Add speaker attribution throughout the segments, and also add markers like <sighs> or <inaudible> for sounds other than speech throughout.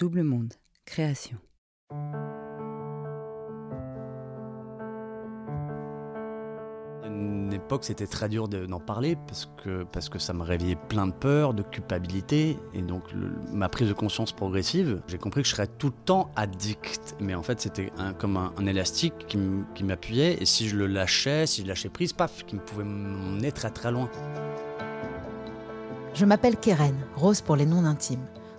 Speaker 1: Double Monde, création.
Speaker 2: une époque, c'était très dur d'en parler parce que, parce que ça me réveillait plein de peur, de culpabilité. Et donc, ma prise de conscience progressive, j'ai compris que je serais tout le temps addict. Mais en fait, c'était comme un, élastique qui m'appuyait. Et si je le lâchais, si je lâchais prise, paf, qui me pouvait m'emmener très très loin.
Speaker 1: Je m'appelle Keren, Rose pour les noms intimes.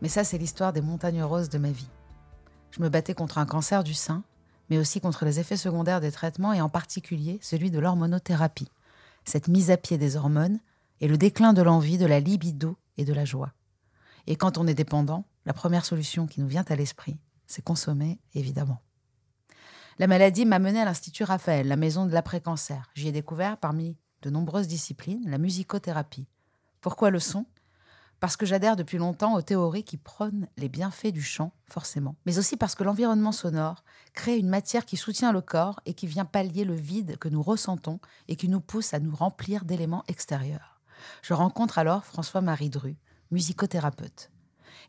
Speaker 1: Mais ça, c'est l'histoire des montagnes roses de ma vie. Je me battais contre un cancer du sein, mais aussi contre les effets secondaires des traitements et en particulier celui de l'hormonothérapie, cette mise à pied des hormones et le déclin de l'envie, de la libido et de la joie. Et quand on est dépendant, la première solution qui nous vient à l'esprit, c'est consommer, évidemment. La maladie m'a mené à l'Institut Raphaël, la maison de l'après-cancer. J'y ai découvert, parmi de nombreuses disciplines, la musicothérapie. Pourquoi le son? Parce que j'adhère depuis longtemps aux théories qui prônent les bienfaits du chant, forcément, mais aussi parce que l'environnement sonore crée une matière qui soutient le corps et qui vient pallier le vide que nous ressentons et qui nous pousse à nous remplir d'éléments extérieurs. Je rencontre alors François-Marie Dru, musicothérapeute.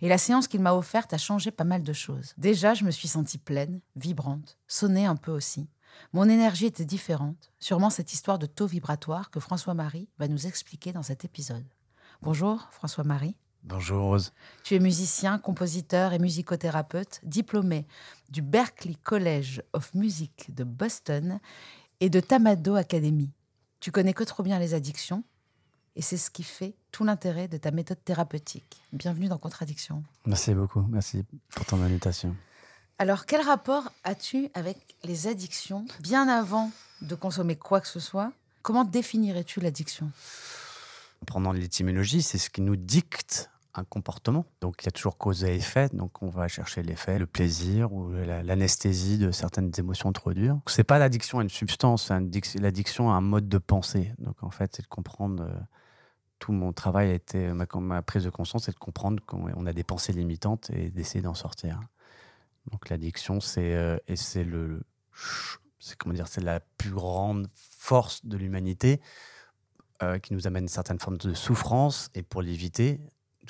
Speaker 1: Et la séance qu'il m'a offerte a changé pas mal de choses. Déjà, je me suis sentie pleine, vibrante, sonnée un peu aussi. Mon énergie était différente, sûrement cette histoire de taux vibratoire que François-Marie va nous expliquer dans cet épisode. Bonjour François-Marie.
Speaker 2: Bonjour Rose.
Speaker 1: Tu es musicien, compositeur et musicothérapeute, diplômé du Berklee College of Music de Boston et de Tamado Academy. Tu connais que trop bien les addictions et c'est ce qui fait tout l'intérêt de ta méthode thérapeutique. Bienvenue dans Contradiction.
Speaker 2: Merci beaucoup, merci pour ton invitation.
Speaker 1: Alors, quel rapport as-tu avec les addictions bien avant de consommer quoi que ce soit? Comment définirais-tu l'addiction?
Speaker 2: Prenant l'étymologie, c'est ce qui nous dicte un comportement. Donc il y a toujours cause et effet, donc on va chercher l'effet, le plaisir ou l'anesthésie de certaines émotions trop dures. C'est pas l'addiction à une substance, c'est l'addiction à un mode de pensée. Donc en fait, c'est de comprendre. Euh, tout mon travail a été, ma, prise de conscience, c'est de comprendre qu'on a des pensées limitantes et d'essayer d'en sortir. Donc l'addiction, c'est euh, et le, comment dire, c'est la plus grande force de l'humanité euh, qui nous amène une certaine forme de souffrance et pour l'éviter,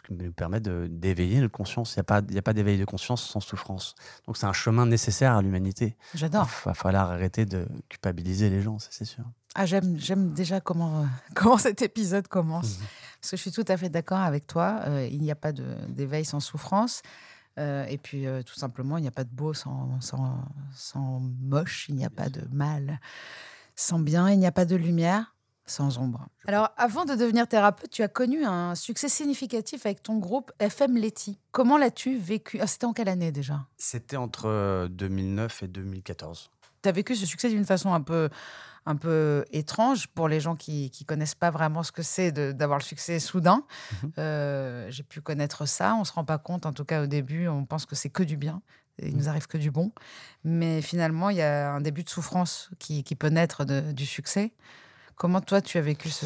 Speaker 2: qui nous permet d'éveiller notre conscience. Il n'y a pas, a pas d'éveil de conscience sans souffrance. Donc c'est un chemin nécessaire à l'humanité.
Speaker 1: J'adore.
Speaker 2: Il va falloir arrêter de culpabiliser les gens, c'est sûr.
Speaker 1: Ah, j'aime déjà comment, euh, <laughs> comment cet épisode commence. Mhm. Parce que je suis tout à fait d'accord avec toi. Euh, il n'y a pas d'éveil sans souffrance. et puis, tout simplement, il n'y a pas de beau sans, sans, sans moche. Il n'y a pas de mal sans bien. Il n'y a pas de lumière sans ombre. Alors, avant de devenir thérapeute, tu as connu un succès significatif avec ton groupe FM Letty. Comment l'as-tu vécu? Ah, C'était en quelle année déjà?
Speaker 2: C'était entre 2009 euh, et 2014.
Speaker 1: Tu as vécu ce succès d'une façon un peu, un peu étrange pour les gens qui ne connaissent pas vraiment ce que c'est d'avoir le succès soudain. Mhm. Euh, j'ai pu connaître ça. On ne se rend pas compte, en tout cas au début, on pense que c'est que du bien. Il nous mhm. arrive que du bon. Mais finalement, il y a un début de souffrance qui, qui peut naître du succès. Comment toi, tu as vécu ce,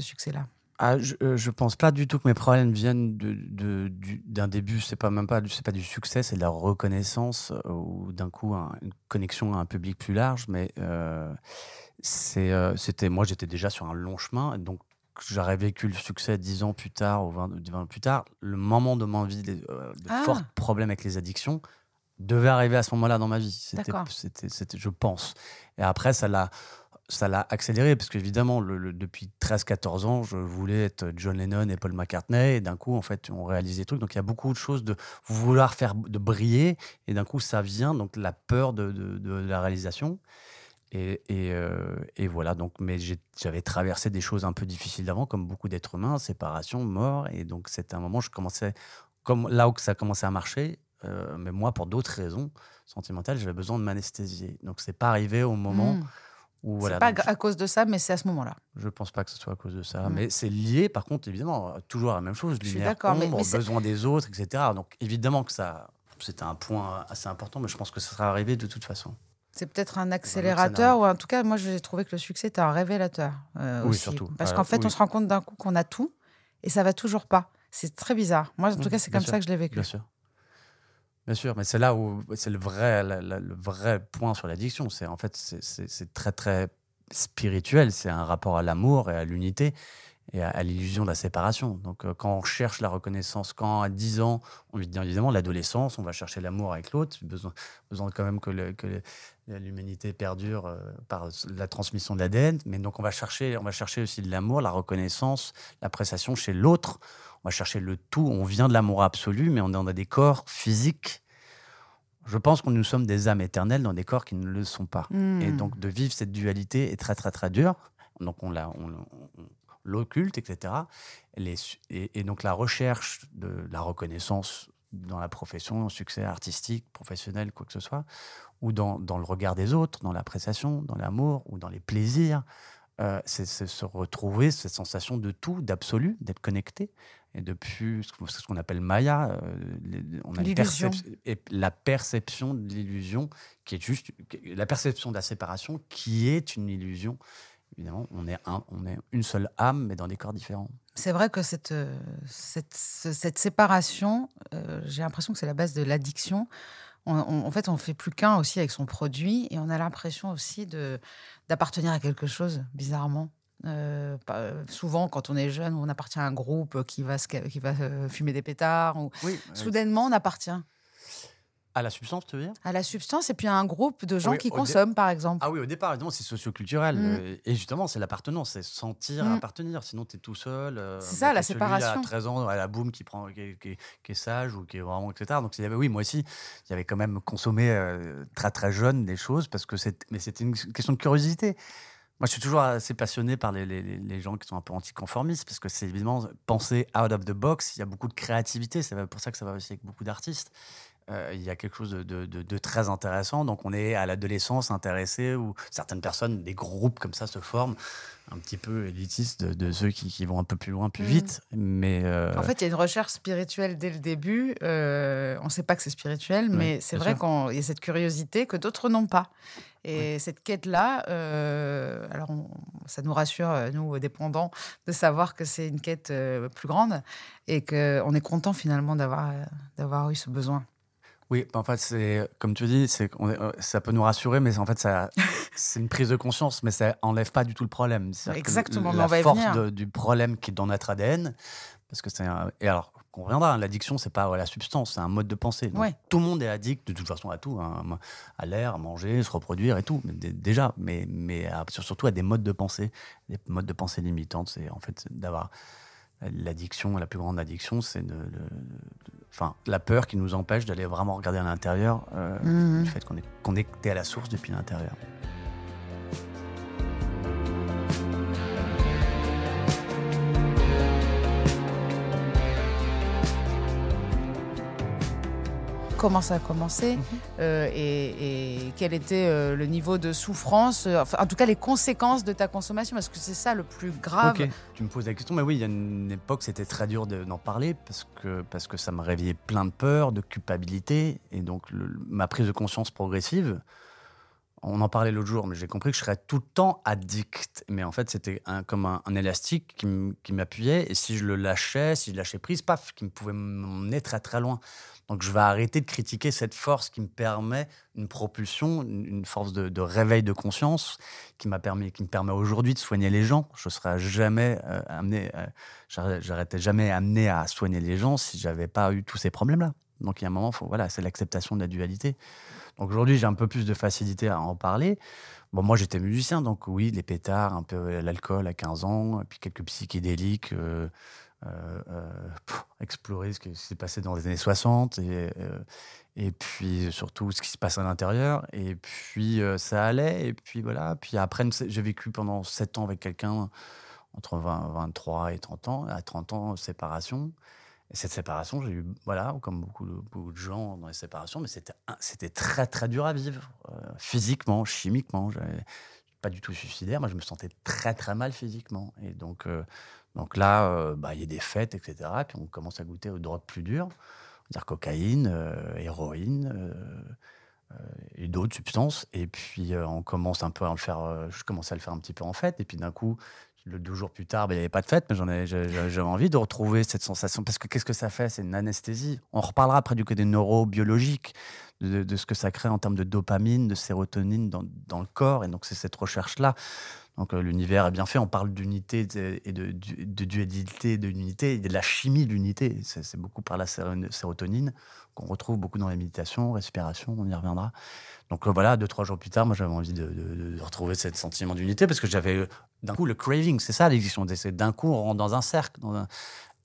Speaker 1: succès-là?
Speaker 2: Ah, je, euh, je pense pas du tout que mes problèmes viennent de, de- d'un début. C'est pas même pas, du- c'est pas du succès, c'est de la reconnaissance euh, ou d'un coup un- une connexion à un public plus large. Mais euh, euh, c'était, moi, j'étais déjà sur un long chemin, donc j'aurais vécu le succès dix ans plus tard ou 20, 20 ans plus tard. Le moment de ma vie de, euh, de
Speaker 1: Ah.
Speaker 2: forts problèmes avec les addictions devait arriver à ce moment-là dans ma vie. C'était, je pense. Et après, ça l'a ça l'a accéléré parce qu'évidemment, le, depuis 13-14 ans, je voulais être John Lennon et Paul McCartney. Et d'un coup, en fait, on réalise des trucs. Donc, il y a beaucoup de choses de vouloir faire, de briller. Et d'un coup, ça vient. Donc, la peur de, de- la réalisation. Et, et, euh, voilà. Donc, mais j'avais traversé des choses un peu difficiles d'avant, comme beaucoup d'êtres humains, séparation, mort. Et donc, c'était un moment, je commençais, comme là où ça commençait à marcher. euh, mais moi, pour d'autres raisons sentimentales, j'avais besoin de m'anesthésier. Donc, c'est pas arrivé au moment
Speaker 1: Mm.
Speaker 2: Voilà.
Speaker 1: c'est pas
Speaker 2: donc,
Speaker 1: à cause de ça, mais c'est à ce moment-là.
Speaker 2: je pense pas que ce soit à cause de ça,
Speaker 1: Mm.
Speaker 2: mais c'est lié, par contre, évidemment, toujours à la même chose, lumière,
Speaker 1: mais-
Speaker 2: ombre,
Speaker 1: mais c'est-
Speaker 2: besoin des autres, etc. Donc évidemment que ça, c'était un point assez important, mais je pense que ça sera arrivé de toute façon.
Speaker 1: C'est peut-être un accélérateur, ou en tout cas, moi, j'ai trouvé que le succès était un révélateur. euh,
Speaker 2: Oui,
Speaker 1: aussi.
Speaker 2: surtout.
Speaker 1: Parce
Speaker 2: Euh,
Speaker 1: qu'en fait,
Speaker 2: oui.
Speaker 1: on se rend compte d'un coup qu'on a tout et ça va toujours pas. C'est très bizarre. Moi, en tout
Speaker 2: Mhm,
Speaker 1: cas, c'est comme
Speaker 2: sûr,
Speaker 1: ça que je l'ai vécu.
Speaker 2: Bien sûr. Bien sûr, mais c'est là où c'est le vrai, le vrai point sur l'addiction. C'est en fait, c'est- très très spirituel. C'est un rapport à l'amour et à l'unité et à, l'illusion de la séparation. Donc, euh, quand on cherche la reconnaissance, quand à 10 ans, on vit évidemment l'adolescence, on va chercher l'amour avec l'autre, besoin, besoin quand même que, l'humanité perdure euh, par la transmission de l'ADN. Mais donc, on va chercher, on va chercher aussi de l'amour, la reconnaissance, l'appréciation chez l'autre. On va chercher le tout. On vient de l'amour absolu, mais on est dans des corps physiques. Je pense que nous sommes des âmes éternelles dans des corps qui ne le sont pas. Et
Speaker 1: Hmm.
Speaker 2: donc, de vivre cette dualité est très, très, très dur. Donc, on, la- on- on- on l'occulte, etc. Les et, et donc, la recherche de la reconnaissance dans la profession, succès artistique, professionnel, quoi que ce soit, ou dans, dans le regard des autres, dans l'appréciation, dans l'amour, ou dans les plaisirs, euh, c'est se retrouver cette sensation de tout, d'absolu, d'être connecté. Et depuis ce qu'on appelle Maya, euh, on a une et la perception de l'illusion, qui est juste la perception de la séparation, qui est une illusion. Évidemment, on est, un, on est une seule âme, mais dans des corps différents.
Speaker 1: C'est vrai que cette, euh, cette, ce- cette séparation, euh, j'ai l'impression que c'est la base de l'addiction. On- on- en fait, on fait plus qu'un aussi avec son produit et on a l'impression aussi de d'appartenir à quelque chose, bizarrement. Euh, pas- souvent, quand on est jeune, on appartient à un groupe qui va, se ca- qui va euh, fumer des pétards. Ou...
Speaker 2: Oui.
Speaker 1: Soudainement, on appartient
Speaker 2: À la substance, tu veux dire?
Speaker 1: À la substance et puis à un groupe de gens
Speaker 2: Oui,
Speaker 1: qui
Speaker 2: dé-
Speaker 1: consomment, par exemple.
Speaker 2: Ah oui, au départ, évidemment, c'est socioculturel.
Speaker 1: Mm.
Speaker 2: euh, Et justement, c'est l'appartenance, c'est sentir
Speaker 1: Mm.
Speaker 2: appartenir. Sinon, tu es tout seul. euh,
Speaker 1: C'est ça, la séparation.
Speaker 2: À 13 ans, à la boum, qui, prend, qui, est- qui est- qui est sage ou qui est vraiment, etc. Donc, il y avait, oui, moi aussi, j'avais quand même consommé euh, très, très jeune des choses, parce que c'est, mais c'était une question de curiosité. Moi, je suis toujours assez passionné par les, les- les- les gens qui sont un peu anticonformistes, parce que c'est évidemment penser out of the box. Il y a beaucoup de créativité. C'est pour ça que ça va aussi avec beaucoup d'artistes. Euh, il y a quelque chose de, de- de- de très intéressant. Donc, on est à l'adolescence intéressé, où certaines personnes, des groupes comme ça se forment, un petit peu élitistes de, ceux qui, qui vont un peu plus loin, plus
Speaker 1: Mhm.
Speaker 2: vite. Mais euh,
Speaker 1: En fait, il y a une recherche spirituelle dès le début. Euh, on ne sait pas que c'est spirituel, mais c'est vrai qu'il y a cette curiosité que d'autres n'ont pas. Et cette quête-là, euh, alors on- ça nous rassure, euh, nous, dépendants, de savoir que c'est une quête euh, plus grande et qu'on est content finalement d'avoir euh, d'avoir eu ce besoin.
Speaker 2: oui, en fait, c'est comme tu dis, c'est euh, ça peut nous rassurer, mais en fait, ça, <laughs> c'est une prise de conscience, mais ça enlève pas du tout le problème. Que
Speaker 1: Exactement, mais
Speaker 2: la
Speaker 1: on va y
Speaker 2: force
Speaker 1: venir.
Speaker 2: de- du problème qui est dans notre ADN, parce que c'est et alors qu'on reviendra, hein, l'addiction, c'est pas la substance, c'est un mode de pensée. Donc,
Speaker 1: Ouais.
Speaker 2: Tout le monde est addict de toute façon à tout, hein, à l'air, à manger, se reproduire et tout, mais déjà, mais, mais à- surtout à des modes de pensée, des modes de pensée limitantes. C'est en fait d'avoir l'addiction, la plus grande addiction, c'est de, de- de- enfin, la peur qui nous empêche d'aller vraiment regarder à l'intérieur, euh,
Speaker 1: Mhm.
Speaker 2: du fait qu'on est connecté à la source depuis l'intérieur.
Speaker 1: Comment ça a commencé
Speaker 2: Mhm.
Speaker 1: euh, et, et quel était euh, le niveau de souffrance, euh, enfin, en tout cas les conséquences de ta consommation, parce que c'est ça le plus grave.
Speaker 2: Ok, tu me poses la question, mais oui, il y a une époque, c'était très dur de- d'en parler parce que, parce que ça me réveillait plein de peur, de culpabilité. Et donc, le- ma prise de conscience progressive, on en parlait l'autre jour, mais j'ai compris que je serais tout le temps addict. Mais en fait, c'était comme un, élastique qui m'appuyait. Et si je le lâchais, si je lâchais prise, paf, qui me pouvait m'emmener très très loin. Donc je vais arrêter de critiquer cette force qui me permet une propulsion, une force de, réveil de conscience qui m'a permis, qui me permet aujourd'hui de soigner les gens. Je serais jamais euh, amené, euh, j'arrêtais jamais amené à soigner les gens si j'avais pas eu tous ces problèmes-là. Donc il y a un moment, faut, voilà, c'est l'acceptation de la dualité. Donc aujourd'hui, j'ai un peu plus de facilité à en parler. Bon, moi, j'étais musicien, donc oui, les pétards, un peu euh, l'alcool à 15 ans, puis quelques psychédéliques, euh, euh, explorer ce qui s'est passé dans les années 60, et, et puis surtout ce qui se passe à l'intérieur. Et puis ça allait, et puis voilà. Puis après, j'ai vécu pendant 7 ans avec quelqu'un entre 20, 23 et 30 ans. À 30 ans, séparation. Et cette séparation, j'ai eu, voilà, comme beaucoup de, gens dans les séparations, mais c'était, très, très dur à vivre, euh, physiquement, chimiquement. Pas du tout suicidaire, moi je me sentais très, très mal physiquement. Et donc, euh, donc là, euh, bah, il y a des fêtes, etc. Et puis on commence à goûter aux drogues plus dures, dire cocaïne, héroïne et d'autres substances. Et puis on commence un peu à le faire, je commençais à le faire un petit peu en fête. Et puis d'un coup, le deux jours plus tard, ben, il n'y avait pas de fête, mais j'en ai, j'avais envie de retrouver cette sensation. Parce que qu'est-ce que ça fait? C'est une anesthésie. On reparlera après du côté neurobiologique, de, de, ce que ça crée en termes de dopamine, de sérotonine dans, dans le corps. Et donc, c'est cette recherche-là. Donc, euh, l'univers est bien fait. On parle d'unité et de, de, dualité, de l'unité, de la chimie de l'unité. C'est beaucoup par la sérotonine qu'on retrouve beaucoup dans les méditations, respiration, on y reviendra. Donc euh, voilà, deux, trois jours plus tard, moi j'avais envie de, retrouver ce sentiment d'unité parce que j'avais euh, d'un coup le craving, c'est ça l'addiction. D'un coup, on rentre dans un cercle. Dans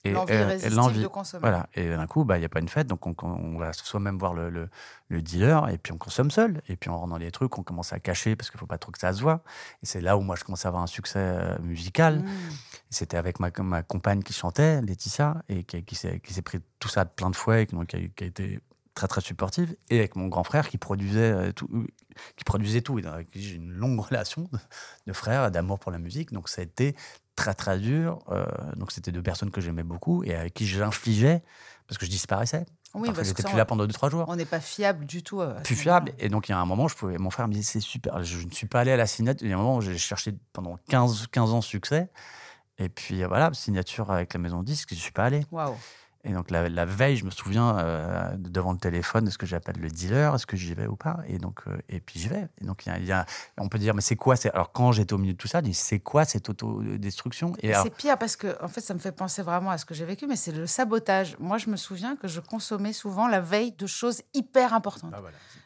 Speaker 1: et l'envie de consommer.
Speaker 2: Voilà. Et d'un coup, bah, il n'y a pas une fête, donc on, va soit même voir le, le, dealer, et puis on consomme seul, et puis on rentre dans les trucs, on commence à cacher parce qu'il ne faut pas trop que ça se voit. Et c'est là où moi je commence à avoir un succès euh, musical. Mmh. C'était avec ma, ma compagne qui chantait, Laetitia, et qui, qui s'est pris tout ça plein de fois, et qui, qui a été très très supportive, et avec mon grand frère qui produisait euh, tout, qui produisait tout, j'ai une longue <laughs> relation de, frère, d'amour pour la musique. Donc ça a été très très dur. Euh, donc c'était deux personnes que j'aimais beaucoup et avec qui j'infligeais parce que je disparaissais. Oui, parce, que j'étais plus là pendant deux trois jours.
Speaker 1: On n'est pas fiable du tout. Euh,
Speaker 2: plus fiable. Et donc il y a un moment, je pouvais, mon frère me disait c'est super. Je ne suis pas allé à la signature. Il y a un moment où j'ai cherché pendant 15 15 ans succès. Et puis voilà, signature avec la maison disque, je ne suis pas allé.
Speaker 1: Waouh.
Speaker 2: Et donc la, veille, je me souviens euh, devant le téléphone de ce que j'appelle le dealer, est-ce que j'y vais ou pas? Et donc euh, et puis j'y vais. Et donc il y, a, on peut dire mais c'est quoi c'est alors quand j'étais au milieu de tout ça, c'est quoi cette autodestruction?
Speaker 1: Et c'est pire parce que en fait ça me fait penser vraiment à ce que j'ai vécu, mais c'est le sabotage. Moi je me souviens que je consommais souvent la veille de choses hyper importantes, ah,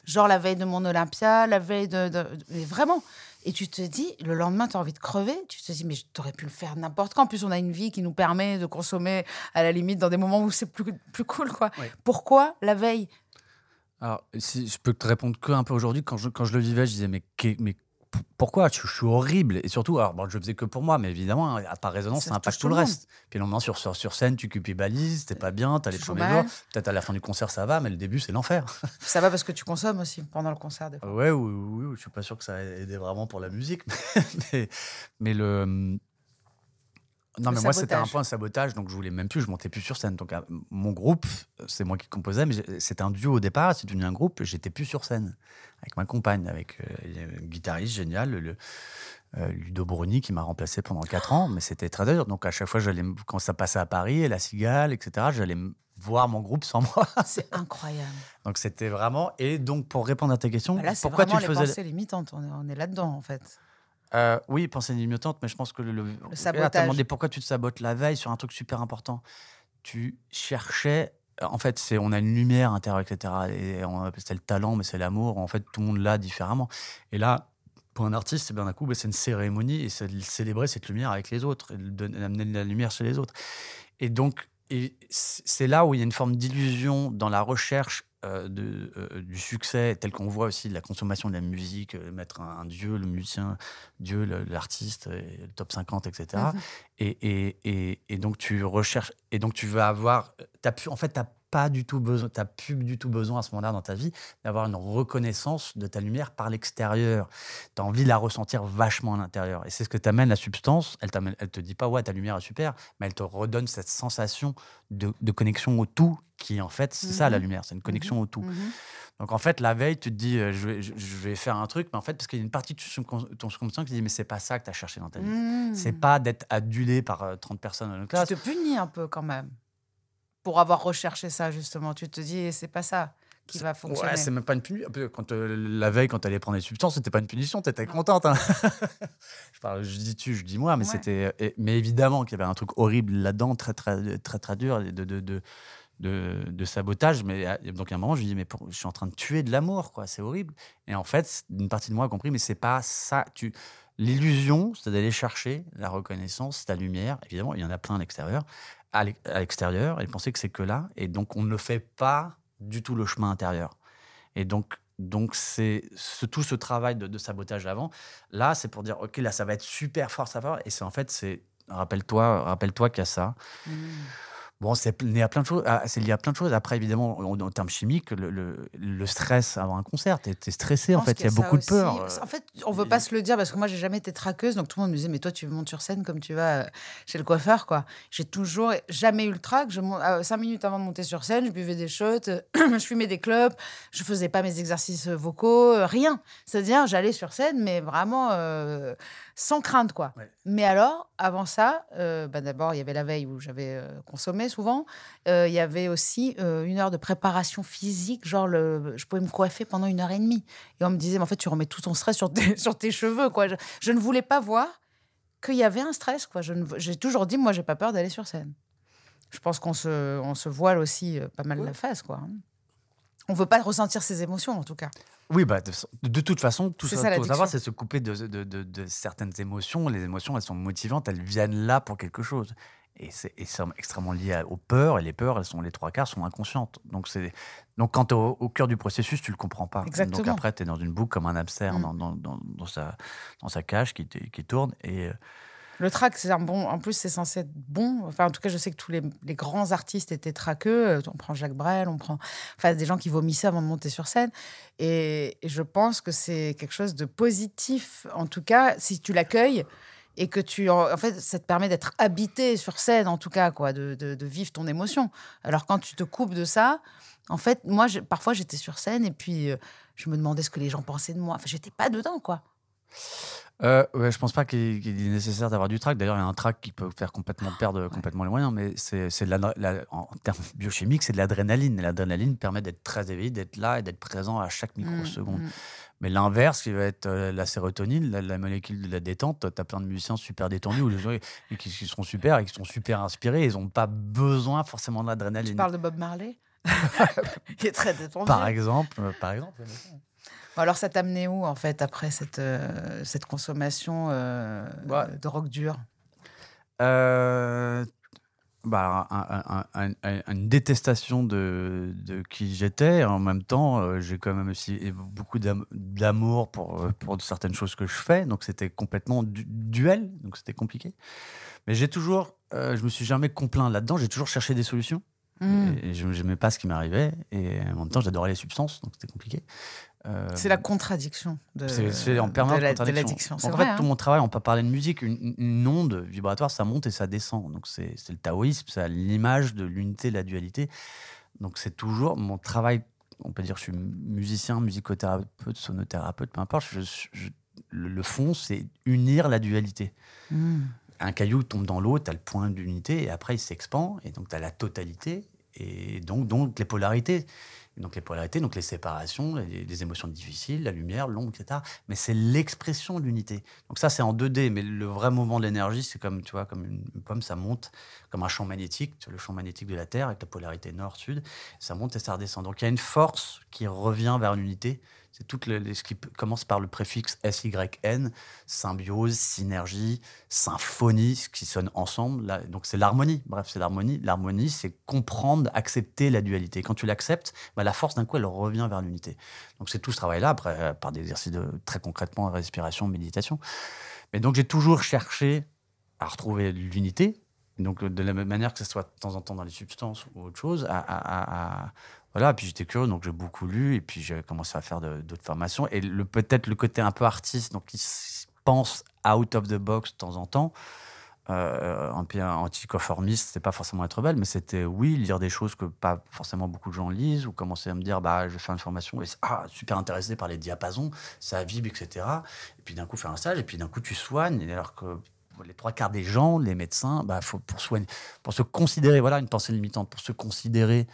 Speaker 1: genre la veille de mon Olympia, la veille de, de mais vraiment. Et tu te dis, le lendemain, tu as envie de crever. Tu te dis, mais t'aurais pu le faire n'importe quand. En plus, on a une vie qui nous permet de consommer à la limite dans des moments où c'est plus, plus cool. quoi. Pourquoi la veille?
Speaker 2: Alors, si je peux te répondre que un peu aujourd'hui, quand je, quand je le vivais, je disais, mais, mais pourquoi? Je, suis horrible. Et surtout alors bon, je faisais que pour moi mais évidemment à part résonance ça, impacte tout le, reste. Puis le sur, sur, sur scène tu culpabilises t'es pas bien t'as les premiers jours peut-être à la fin du concert ça va mais le début c'est l'enfer. <laughs>
Speaker 1: Ça va parce que tu consommes aussi pendant le concert des
Speaker 2: ouais oui, oui, oui, je suis pas sûr que ça a aidé vraiment pour la musique <laughs> mais, mais le non, mais moi, c'était un point de sabotage, donc je voulais même plus, je montais plus sur scène. Donc, mon groupe, c'est moi qui composais, mais c'était un duo au départ, c'est devenu un groupe, j'étais plus sur scène avec ma compagne, avec euh, un guitariste génial, le, euh, Ludo Bruni, qui m'a remplacé pendant 4 ans, mais c'était très dur. Donc, à chaque fois, j'allais, quand ça passait à Paris, et la Cigale, etc., j'allais voir mon groupe sans <laughs> moi.
Speaker 1: C'est incroyable.
Speaker 2: donc, c'était vraiment. Et donc, pour répondre à ta question,
Speaker 1: bah là, pourquoi tu le faisais. C'est limitant, on est, on est là-dedans, en fait.
Speaker 2: Euh, oui, pensée limitante, mais je pense que le, le,
Speaker 1: le sabotage.
Speaker 2: demandé pourquoi tu te sabotes la veille sur un truc super important. Tu cherchais. En fait, c'est on a une lumière intérieure, etc. Et c'est le talent, mais c'est l'amour. En fait, tout le monde l'a différemment. Et là, pour un artiste, c'est bien d'un coup, bah, c'est une cérémonie et c'est de célébrer cette lumière avec les autres, et d'amener la lumière chez les autres. Et donc, c'est là où il y a une forme d'illusion dans la recherche euh, de, euh, du succès tel qu'on voit aussi de la consommation de la musique, euh, mettre un, dieu, le musicien, dieu, l'artiste, le top 50, etc. Mhm. et, et, et, donc tu recherches, et donc tu vas avoir, as pu, en fait, tu as pas du tout besoin, t'as plus du tout besoin à ce moment-là dans ta vie d'avoir une reconnaissance de ta lumière par l'extérieur. Tu as envie de la ressentir vachement à l'intérieur. Et c'est ce que t'amène la substance. Elle, elle te dit pas, ouais, ta lumière est super, mais elle te redonne cette sensation de, connexion au tout qui, en fait, c'est ça la mhm. lumière, c'est une connexion au tout. Mhm. Donc en fait, la veille, tu te dis, euh, je, vais, je, vais, faire un truc, mais en fait, parce qu'il y a une partie de ton subconscient qui dit, mais c'est pas ça que tu as cherché dans ta vie. Mmh. C'est pas d'être adulé par 30 euh, personnes dans une classe.
Speaker 1: Tu te punis un peu quand même pour avoir recherché ça, justement. Tu te dis, c'est pas ça qui va fonctionner.
Speaker 2: Ouais, c'est même pas une punition. Quand, euh, la veille, quand tu allais prendre des substances, c'était pas une punition, tu étais contente. Hein. <laughs> je, parle, je dis tu, je dis moi, mais c'était. Mais évidemment qu'il y avait un truc horrible là-dedans, très, très, très, très, dur, de, de, de de, sabotage. Mais euh, donc, à un moment, je me dis, mais je suis en train de tuer de l'amour, quoi. C'est horrible. Et en fait, une partie de moi a compris, mais c'est pas ça. Tu... L'illusion, c'est d'aller chercher la reconnaissance, ta lumière. Évidemment, il y en a plein à l'extérieur, à l'extérieur, et penser que c'est que là. Et donc, on ne fait pas du tout le chemin intérieur. Et donc, donc c'est tout ce travail de, sabotage avant. Là, c'est pour dire, ok, là, ça va être super fort, ça va. Et c'est en fait, c'est rappelle-toi, rappelle-toi qu'il y a ça. Mmh. Bon, c'est lié à plein de choses. Ah, c'est lié à plein de choses. Après, évidemment, en, termes chimiques, le, stress avant un concert, tu es, stressé. En fait, il y a, beaucoup de peur.
Speaker 1: En fait, on veut pas se le dire parce que moi, j'ai jamais été traqueuse. Donc tout le monde me disait, mais toi, tu montes sur scène comme tu vas euh, chez le coiffeur, quoi. J'ai toujours jamais eu le trac. Je, euh, cinq minutes avant de monter sur scène, je buvais des shots, <clears throat> je fumais des clubs, je faisais pas mes exercices vocaux, euh, rien. C'est-à-dire, j'allais sur scène, mais vraiment sans crainte, quoi. Mais alors, avant ça, euh, bah, d'abord, il y avait la veille où j'avais euh, consommé souvent. Euh, il y avait aussi une heure de préparation physique, genre le, je pouvais me coiffer pendant une heure et demie. Et on me disait, mais en fait, tu remets tout ton stress sur tes, <laughs> sur tes cheveux, quoi. Je, ne voulais pas voir qu'il y avait un stress, quoi. J'ai toujours dit, moi, j'ai pas peur d'aller sur scène. Je pense qu'on se, on se voile aussi pas mal la face, quoi. On veut pas ressentir ses émotions, en tout cas.
Speaker 2: Oui, bah, de, toute façon, tout ça, qu'il faut savoir, c'est se couper de, certaines émotions. Les émotions, elles sont motivantes, elles viennent là pour quelque chose. Et c'est extrêmement lié aux peurs, et les peurs, elles sont les trois quarts sont inconscientes. Donc, donc quand tu es au, cœur du processus, tu le comprends pas. Donc après, tu es dans une boucle comme un hamster mm. dans, dans, sa, dans sa cage qui, qui tourne. Et. Euh,
Speaker 1: le track, c'est un bon. En plus, c'est censé être bon. Enfin, en tout cas, je sais que tous les, grands artistes étaient traqueux. Euh, on prend Jacques Brel, on prend enfin, des gens qui vomissaient avant de monter sur scène. Et, je pense que c'est quelque chose de positif, en tout cas, si tu l'accueilles et que tu. En fait, ça te permet d'être habité sur scène, en tout cas, quoi, de, vivre ton émotion. Alors, quand tu te coupes de ça, en fait, moi, parfois, j'étais sur scène et puis euh, je me demandais ce que les gens pensaient de moi. Enfin, j'étais pas dedans, quoi.
Speaker 2: Euh, ouais, je pense pas qu'il est nécessaire d'avoir du trac. D'ailleurs, il y a un trac qui peut faire complètement perdre complètement les moyens, mais c'est en termes biochimiques, c'est de l'adrénaline. L'adrénaline permet d'être très éveillé, d'être là et d'être présent à chaque mmh, microseconde. Mmh. Mais l'inverse, qui va être euh, la sérotonine, la, molécule de la détente, tu as plein de musiciens super détendus ou gens qui, sont super et qui sont super inspirés. Ils n'ont pas besoin forcément de l'adrénaline. Tu
Speaker 1: parles de Bob Marley? <laughs> Il est très détendu.
Speaker 2: Par exemple, par exemple.
Speaker 1: Alors, ça t'a amené où, en fait, après cette, euh, cette consommation euh, de rock dur
Speaker 2: euh, bah, une détestation de, de qui j'étais. En même temps, j'ai quand même aussi beaucoup d'amour pour, pour certaines choses que je fais. Donc, c'était complètement duel. Donc, c'était compliqué. Mais j'ai toujours, je me suis jamais complaint là-dedans. J'ai toujours cherché des solutions. Mmh. Et, je n'aimais pas ce qui m'arrivait. Et en même temps, j'adorais les substances. Donc, c'était compliqué.
Speaker 1: Euh, c'est la contradiction de,
Speaker 2: c'est en permanence de l'addiction. En fait, tout hein. mon travail, on peut parler de musique, une, onde vibratoire, ça monte et ça descend. Donc c'est le taoïsme, c'est l'image de l'unité, de la dualité. Donc c'est toujours mon travail. On peut dire, je suis musicien, musicothérapeute, sonothérapeute, peu importe. le fond, c'est unir la dualité. Hmm. Un caillou tombe dans l'eau, tu as le point d'unité, et après il s'expand, et donc tu as la totalité, et donc, donc les polarités donc les polarités, donc les séparations, les, émotions difficiles, la lumière, l'ombre, etc. Mais c'est l'expression de l'unité. Donc ça, c'est en 2D, mais le vrai mouvement de l'énergie, c'est comme, tu vois, comme une pomme, ça monte, comme un champ magnétique, le champ magnétique de la Terre, avec la polarité nord-sud, ça monte et ça redescend. Donc il y a une force qui revient vers l'unité, c'est tout ce qui commence par le préfixe SYN, symbiose, synergie, symphonie, ce qui sonne ensemble. Donc c'est l'harmonie. Bref, c'est l'harmonie. L'harmonie, c'est comprendre, accepter la dualité. Quand tu l'acceptes, bah, la force d'un coup, elle revient vers l'unité. Donc c'est tout ce travail-là, euh, par des exercices très concrètement, respiration, méditation. Mais donc j'ai toujours cherché à retrouver l'unité Donc, de la même manière que ce soit de temps en temps dans les substances ou autre chose, à, voilà, puis j'étais curieux, donc j'ai beaucoup lu, et puis j'ai commencé à faire d'autres formations. Et le, peut-être le côté un peu artiste, donc qui pense out of the box de temps en temps, euh, un peu anticonformiste, c'était pas forcément être belle, mais c'était oui, lire des choses que pas forcément beaucoup de gens lisent, ou commencer à me dire, bah, je faire une formation, et ah, super intéressé par les diapasons, ça vibre, etc. Et puis d'un coup, faire un stage, et puis d'un coup, tu soignes, alors que les trois quarts des gens, les médecins, bah, faut, pour, soigner, pour se considérer, voilà une pensée limitante, pour se considérer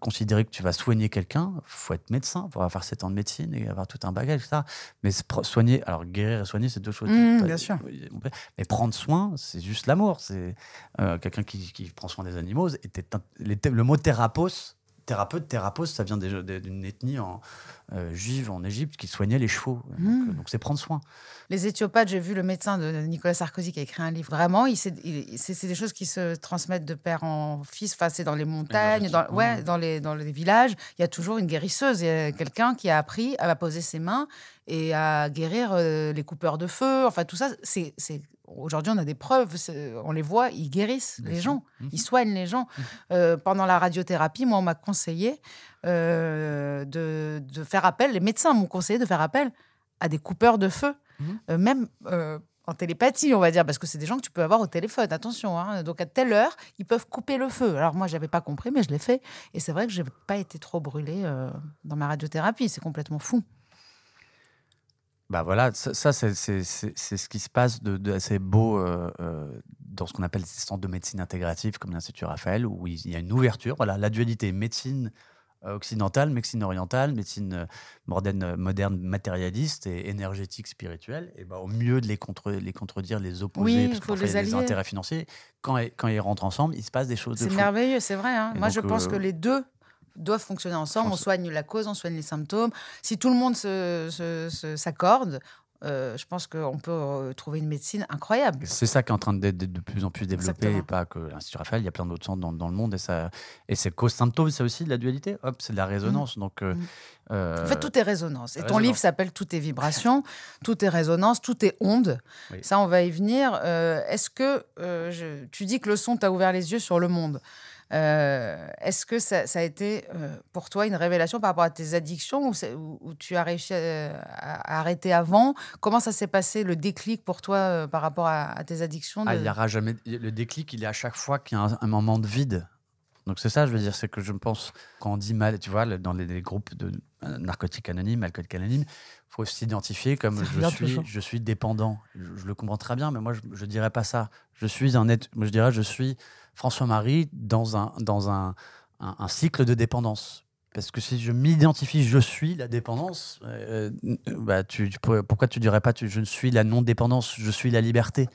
Speaker 2: considérer que tu vas soigner quelqu'un, faut être médecin pour avoir 7 ans de médecine et avoir tout un bagage, ça. Mais soigner, alors guérir et soigner, c'est deux choses.
Speaker 1: Mmh, bien sûr.
Speaker 2: Mais prendre soin, c'est juste l'amour. C'est quelqu'un qui, qui, prend soin des animaux. Et le mot thérapos, thérapeute, thérapeute, ça vient d'une ethnie en, euh, juive en Égypte qui soignait les chevaux. Donc hmm. c'est prendre soin.
Speaker 1: Les Éthiopathes, j'ai vu le médecin de Nicolas Sarkozy qui a écrit un livre. Vraiment, c'est des choses qui se transmettent de père en fils. Enfin, c'est dans les montagnes, dans, ouais, dans, les, dans les villages. Il y a toujours une guérisseuse. Il y a quelqu'un qui a appris à poser ses mains et à guérir euh, les coupeurs de feu. Enfin, tout ça, c'est Aujourd'hui, on a des preuves, on les voit, ils guérissent les gens, mhm. ils soignent les gens. Mhm. Euh, pendant la radiothérapie, moi, on m'a conseillé euh, de, de, faire appel, les médecins m'ont conseillé de faire appel à des coupeurs de feu, mhm. euh, même en télépathie, on va dire, parce que c'est des gens que tu peux avoir au téléphone, attention. Hein. Donc à telle heure, ils peuvent couper le feu. Alors moi, je n'avais pas compris, mais je l'ai fait. Et c'est vrai que je n'ai pas été trop brûlée dans ma radiothérapie, c'est complètement fou.
Speaker 2: Bah voilà, ça, c'est ce qui se passe de, assez beau euh, euh, dans ce qu'on appelle les centres de médecine intégrative comme l'Institut Raphaël, où il y a une ouverture. Voilà, la dualité médecine euh, occidentale, médecine orientale, médecine moderne, moderne matérialiste et énergétique spirituelle. Et bah, au mieux de les, contre, les contredire, les opposer, parce qu'il y a des intérêts financiers, quand, quand ils rentrent ensemble, il se passe des choses.
Speaker 1: C'est merveilleux, c'est vrai. Hein. Moi, je pense que les deux doivent fonctionner ensemble. On soigne la cause, on soigne les symptômes. Si tout le monde s'accorde, euh, je pense qu'on peut euh, trouver une médecine incroyable.
Speaker 2: C'est ça qui est en train d'être de plus en plus développé, et pas que l'Institut Raphaël, il y a plein d'autres centres dans, le monde, et, ça, et c'est cause-symptôme, c'est aussi de la dualité, hop, c'est de la résonance. Mmh. Donc, euh,
Speaker 1: mmh. en fait, tout est résonance. Et ton livre s'appelle Tout est vibration, tout est résonance, tout est onde. Ça, on va y venir. Est-ce que tu dis que le son t'a ouvert les yeux sur le monde euh, est-ce que ça, a été euh, pour toi une révélation par rapport à tes addictions ou, tu as réussi à, arrêter avant? Comment ça s'est passé le déclic pour toi euh, par rapport à, tes addictions
Speaker 2: ah, Il y aura jamais le déclic. Il est à chaque fois qu'il y a un, moment de vide. Donc c'est ça, je veux dire, c'est que je pense quand on dit mal, tu vois, dans les, groupes de narcotiques anonymes, alcooliques anonymes, faut s'identifier comme je suis, je suis dépendant. Je, le comprends très bien, mais moi je, ne dirais pas ça. Je suis un être, moi je dirais je suis François-Marie dans, un, dans un, un, cycle de dépendance. Parce que si je m'identifie, je suis la dépendance, euh, bah tu, pourquoi tu dirais pas je suis la non-dépendance, je suis la liberté?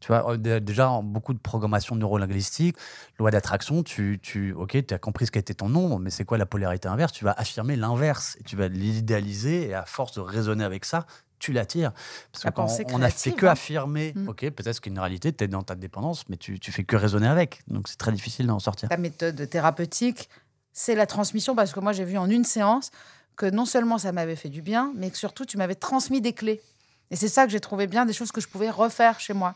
Speaker 2: Tu vois, euh, déjà, beaucoup de programmation neurolinguistique, loi d'attraction, tu, tu, tu as compris ce qu'était ton nombre, mais c'est quoi la polarité inverse? Tu vas affirmer l'inverse et tu vas l'idéaliser et à force de raisonner avec ça, tu l'attires. Parce qu'on n'a fait que hein. affirmer, mm. ok, peut-être qu'une réalité, tu es dans ta dépendance, mais tu, tu fais que raisonner avec. Donc c'est très difficile d'en sortir.
Speaker 1: Ta méthode thérapeutique, c'est la transmission, parce que moi j'ai vu en une séance que non seulement ça m'avait fait du bien, mais que surtout tu m'avais transmis des clés. Et c'est ça que j'ai trouvé bien, des choses que je pouvais refaire chez moi.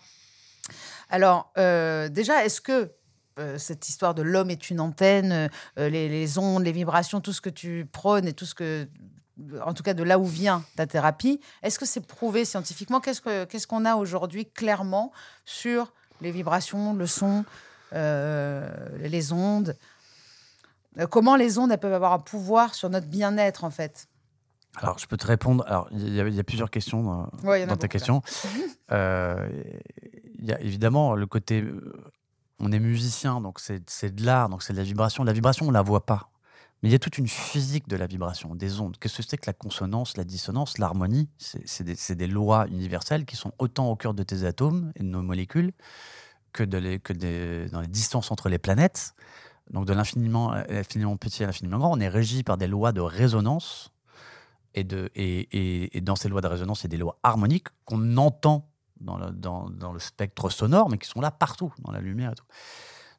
Speaker 1: Alors, euh, déjà, est-ce que euh, cette histoire de l'homme est une antenne, euh, les, les, ondes, les vibrations, tout ce que tu prônes et tout ce que en tout cas de là où vient ta thérapie, est-ce que c'est prouvé scientifiquement? Qu'est-ce qu'on a aujourd'hui clairement sur les vibrations, le son, euh, les ondes? Euh, Comment les ondes peuvent avoir un pouvoir sur notre bien-être en fait?
Speaker 2: Alors, je peux te répondre. Alors, il y, a plusieurs questions dans, ta question. <laughs> Euh, il y a évidemment le côté. On est musicien, donc c'est de l'art, donc c'est de la vibration. La vibration, on la voit pas. Mais il y a toute une physique de la vibration, des ondes. Qu'est-ce que c'est que la consonance, la dissonance, l'harmonie? C'est des, lois universelles qui sont autant au cœur de tes atomes et de nos molécules que, dans les distances entre les planètes. Donc de l'infiniment petit à l'infiniment grand, on est régi par des lois de résonance. Et, dans ces lois de résonance, il y a des lois harmoniques qu'on entend dans le, dans le, spectre sonore, mais qui sont là partout, dans la lumière et tout.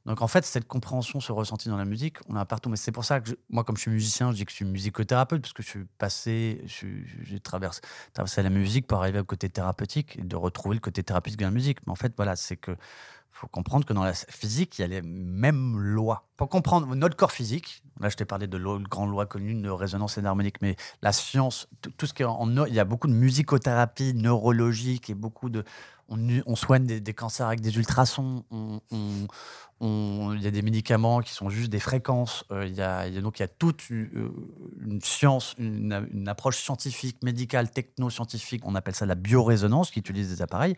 Speaker 2: Donc en fait, cette compréhension se ressentit dans la musique, on a partout. Mais c'est pour ça que moi, comme je suis musicien, je dis que je suis musicothérapeute, parce que je suis passé, j'ai traversé, la musique pour arriver au côté thérapeutique et de retrouver le côté thérapeutique de la musique. Mais en fait, voilà, c'est que faut comprendre que dans la physique, il y a les mêmes lois. Pour comprendre notre corps physique, là je t'ai parlé de la grande loi connue de résonance harmonique, mais la science, tout, ce qui est en, il y a beaucoup de musicothérapie neurologique et beaucoup de, on, soigne des, cancers avec des ultrasons, il y a des médicaments qui sont juste des fréquences, euh, il, y a, donc il y a toute une, euh, science, une, approche scientifique, médicale, techno-scientifique, on appelle ça la biorésonance, qui utilise des appareils,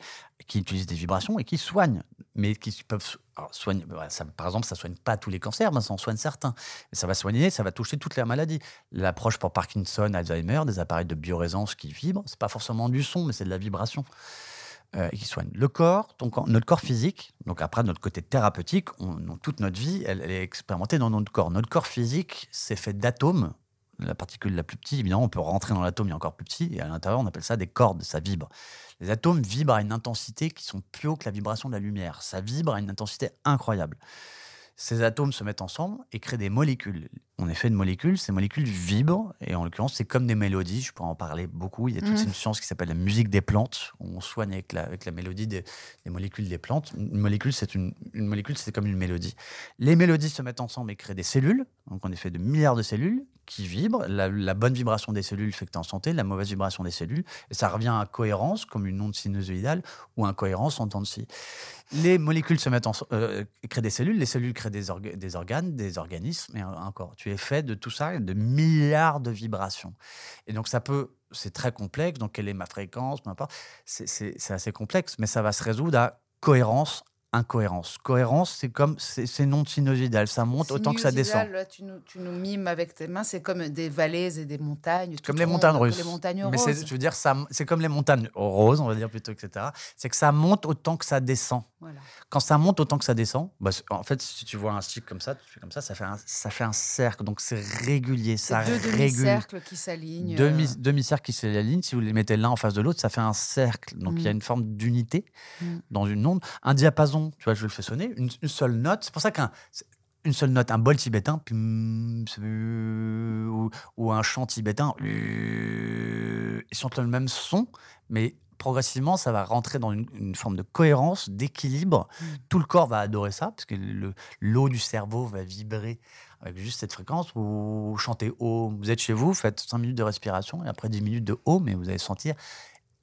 Speaker 2: qui utilise des vibrations et qui soigne, mais qui peuvent soigner. Bah, par exemple, ça soigne pas tous les cancers, mais ça en soigne certains. Ça va soigner, ça va toucher toutes les maladies. L'approche pour Parkinson, Alzheimer, des appareils de biorésonance qui vibrent, c'est pas forcément du son, mais c'est de la vibration. Euh, qui soigne le corps, notre corps physique. Donc après, notre côté thérapeutique, on, toute notre vie, elle, est expérimentée dans notre corps. Notre corps physique, c'est fait d'atomes. La particule la plus petite, évidemment, on peut rentrer dans l'atome, il est encore plus petit, et à l'intérieur, on appelle ça des cordes, ça vibre. Les atomes vibrent à une intensité qui sont plus haut que la vibration de la lumière. Ça vibre à une intensité incroyable ces atomes se mettent ensemble et créent des molécules. On est fait de molécules, ces molécules vibrent, et en l'occurrence, c'est comme des mélodies, je pourrais en parler beaucoup. Il y a toute mhm. une science qui s'appelle la musique des plantes, on soigne avec la, avec la mélodie des, molécules des plantes. Une molécule, c'est une, molécule, c'est comme une mélodie. Les mélodies se mettent ensemble et créent des cellules, donc on est fait de milliards de cellules qui vibrent. La, bonne vibration des cellules fait que tu es en santé, la mauvaise vibration des cellules, et ça revient à cohérence, comme une onde sinusoïdale, ou incohérence en temps de scie. Les molécules se mettent en, euh, créent des cellules, les cellules créent des, des organes, des organismes, et encore, tu es fait de tout ça, de milliards de vibrations. Et donc ça peut, c'est très complexe, donc quelle est ma fréquence, peu importe, c'est assez complexe, mais ça va se résoudre à cohérence, incohérence. Cohérence, c'est comme c'est non sinusoïdal, ça monte autant que ça descend.
Speaker 1: tu, nous, tu nous mimes avec tes mains, c'est comme des vallées et des montagnes.
Speaker 2: Comme les montagnes russes. Les montagnes Mais je veux dire, c'est comme les montagnes roses, on va dire plutôt, etc. C'est que ça monte autant que ça descend. Quand ça monte autant que ça descend, bah, en fait, si tu vois un cycle comme ça, tu fais comme ça, ça fait un, ça fait un cercle. Donc c'est régulier, ça
Speaker 1: deux demi-cercles qui s'alignent.
Speaker 2: Demi, euh. demi-cercles qui s'alignent. Si vous les mettez l'un en face de l'autre, ça fait un cercle. Donc il y a mm. une forme d'unité mm. dans une onde. Un diapason, tu vois, je le fais sonner, une, seule note. C'est pour ça qu'un une seule note, un bol tibétain, ou, ou un chant tibétain, ils sont le même son, mais progressivement, ça va rentrer dans une, forme de cohérence, d'équilibre. Mm. Tout le corps va adorer ça, parce que l'eau du cerveau va vibrer avec juste cette fréquence. Vous chantez haut, vous êtes chez vous, faites 5 minutes de respiration, et après 10 minutes de haut, mais vous allez sentir.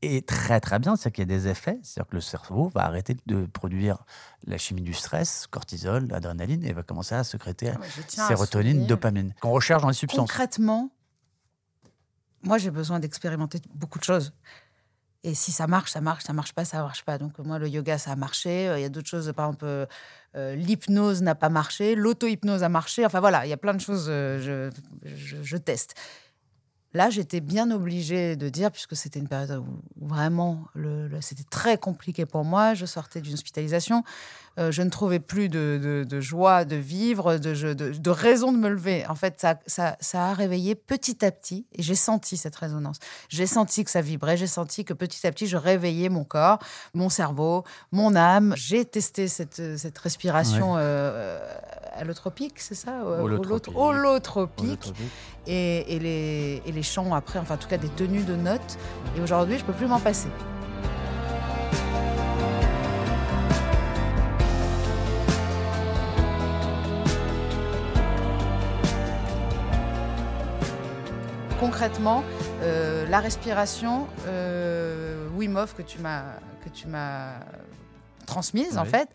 Speaker 2: Et très très bien, c'est qu'il y a des effets, c'est-à-dire que le cerveau va arrêter de produire la chimie du stress, cortisol, l'adrénaline, et va commencer à sécréter ah, sérotonine, dopamine, qu'on recherche dans les substances.
Speaker 1: Concrètement, moi j'ai besoin d'expérimenter beaucoup de choses. Et si ça marche, ça marche, ça marche pas, ça marche pas. Donc moi, le yoga, ça a marché. Il y a d'autres choses, par exemple, euh, euh, l'hypnose n'a pas marché, l'auto-hypnose a marché. Enfin voilà, il y a plein de choses, euh, je, je, teste. Là, j'étais bien obligée de dire, puisque c'était une période où vraiment, le, c'était très compliqué pour moi. Je sortais d'une hospitalisation. Euh, je ne trouvais plus de, joie de vivre, de, de, raison de me lever. En fait, ça, ça, ça a réveillé petit à petit et j'ai senti cette résonance. J'ai senti que ça vibrait, j'ai senti que petit à petit, je réveillais mon corps, mon cerveau, mon âme. J'ai testé cette, cette respiration euh, allotropique, c'est ça
Speaker 2: Holotropique.
Speaker 1: Holotropique. Et, et, les, et les chants après, enfin en tout cas des tenues de notes. Et aujourd'hui, je ne peux plus m'en passer. concrètement, euh, la respiration, euh, Wim Hof que tu m'as que tu m'as transmise en fait,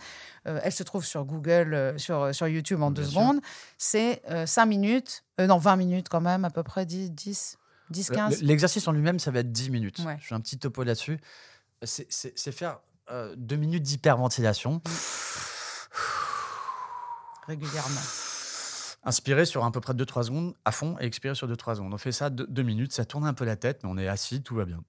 Speaker 1: euh, elle se trouve sur Google, euh, sur sur YouTube en deux secondes. C'est 5 minutes, non 20 minutes quand même à peu près 10 10 10 15.
Speaker 2: L'exercice en lui-même, ça va être 10 minutes. Je fais un petit topo là-dessus. C'est faire deux minutes d'hyperventilation. <sighs>
Speaker 1: Régulièrement.
Speaker 2: Inspirer sur à peu près 2-3 secondes à fond et expirer sur 2-3 secondes. On fait ça 2 minutes, ça tourne un peu la tête, mais on est assis, tout va bien.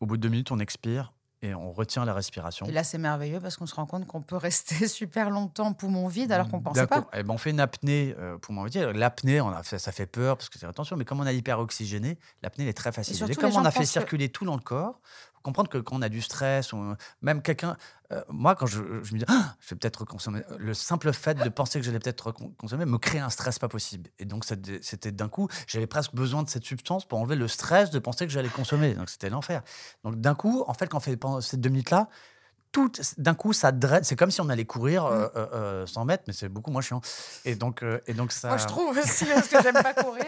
Speaker 2: Au bout de 2 minutes, on expire et on retient la respiration.
Speaker 1: Et là, c'est merveilleux parce qu'on se rend compte qu'on peut rester <laughs> super longtemps poumon vide alors qu'on ne pensait pas.
Speaker 2: Et eh ben, on fait une apnée euh, poumon vide. L'apnée, ça, ça, fait peur parce que c'est attention, mais comme on a hyperoxygéné, l'apnée est très facile. Et, comme on a fait circuler tout dans le corps, comprendre que quand on a du stress, ou même quelqu'un. Euh, moi, quand je, me dis, ah, je vais peut-être consommer, le simple fait de penser que j'allais peut-être consommer me crée un stress pas possible. Et donc, c'était d'un coup, j'avais presque besoin de cette substance pour enlever le stress de penser que j'allais consommer. Donc, c'était l'enfer. Donc, d'un coup, en fait, quand on fait ces deux minutes-là, tout, d'un coup, ça draine. C'est comme si on allait courir euh, euh, euh, 100 mètres, mais c'est beaucoup moins chiant. Et donc, euh, et donc ça.
Speaker 1: Moi, je trouve aussi, parce que j'aime pas courir.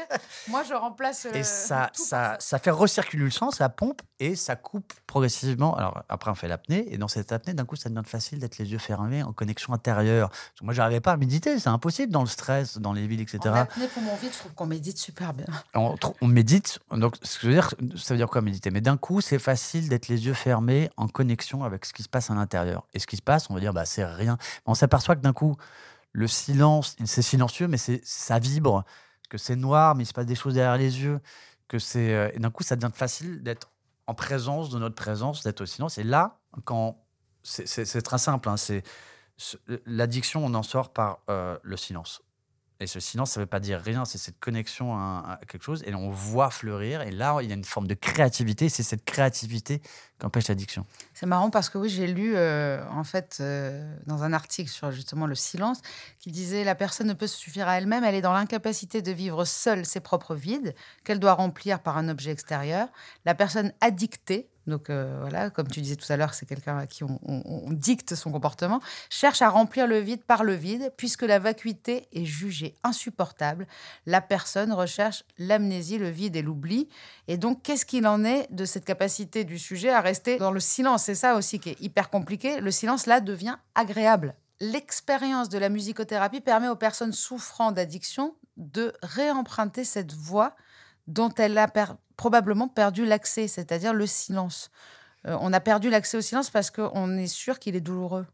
Speaker 1: Moi, je remplace.
Speaker 2: Et
Speaker 1: euh,
Speaker 2: ça,
Speaker 1: tout
Speaker 2: ça, ça fait recirculer le sang, ça pompe et ça coupe progressivement. Alors après, on fait l'apnée et dans cette apnée, d'un coup, ça devient facile d'être les yeux fermés en connexion intérieure. Parce que moi, j'arrivais pas à méditer, c'est impossible dans le stress, dans les villes, etc.
Speaker 1: En apnée pour mon vide, je trouve qu'on médite super bien.
Speaker 2: on, on médite. Donc, ce que je veux dire, ça veut dire quoi méditer? Mais d'un coup, c'est facile d'être les yeux fermés en connexion avec ce qui se passe l'intérieur. Et ce qui se passe, on va dire, bah, c'est rien. On s'aperçoit que d'un coup, le silence, c'est silencieux, mais ça vibre, que c'est noir, mais il se passe des choses derrière les yeux, que c'est. euh, d'un coup, ça devient facile d'être en présence de notre présence, d'être au silence. Et là, quand c'est- très simple, hein, c'est ce- l'addiction, on en sort par euh, le silence. Et ce silence, ça ne veut pas dire rien, c'est cette connexion à, quelque chose, et on voit fleurir, et là, il y a une forme de créativité, c'est cette créativité qui empêche l'addiction.
Speaker 1: C'est marrant parce que oui, j'ai lu euh, en fait euh, dans un article sur justement le silence qui disait la personne ne peut se suffire à elle-même, elle est dans l'incapacité de vivre seule ses propres vides qu'elle doit remplir par un objet extérieur. La personne addictée, donc euh, voilà, comme tu disais tout à l'heure, c'est quelqu'un à qui on, on- on dicte son comportement, cherche à remplir le vide par le vide puisque la vacuité est jugée insupportable. La personne recherche l'amnésie, le vide et l'oubli. Et donc, qu'est-ce qu'il en est de cette capacité du sujet à rester dans le silence? C'est ça aussi qui est hyper compliqué. Le silence, là, devient agréable. L'expérience de la musicothérapie permet aux personnes souffrant d'addiction de réemprunter cette voie dont elle a probablement perdu l'accès, c'est-à-dire le silence. Euh, on a perdu l'accès au silence parce qu'on est sûr qu'il est douloureux.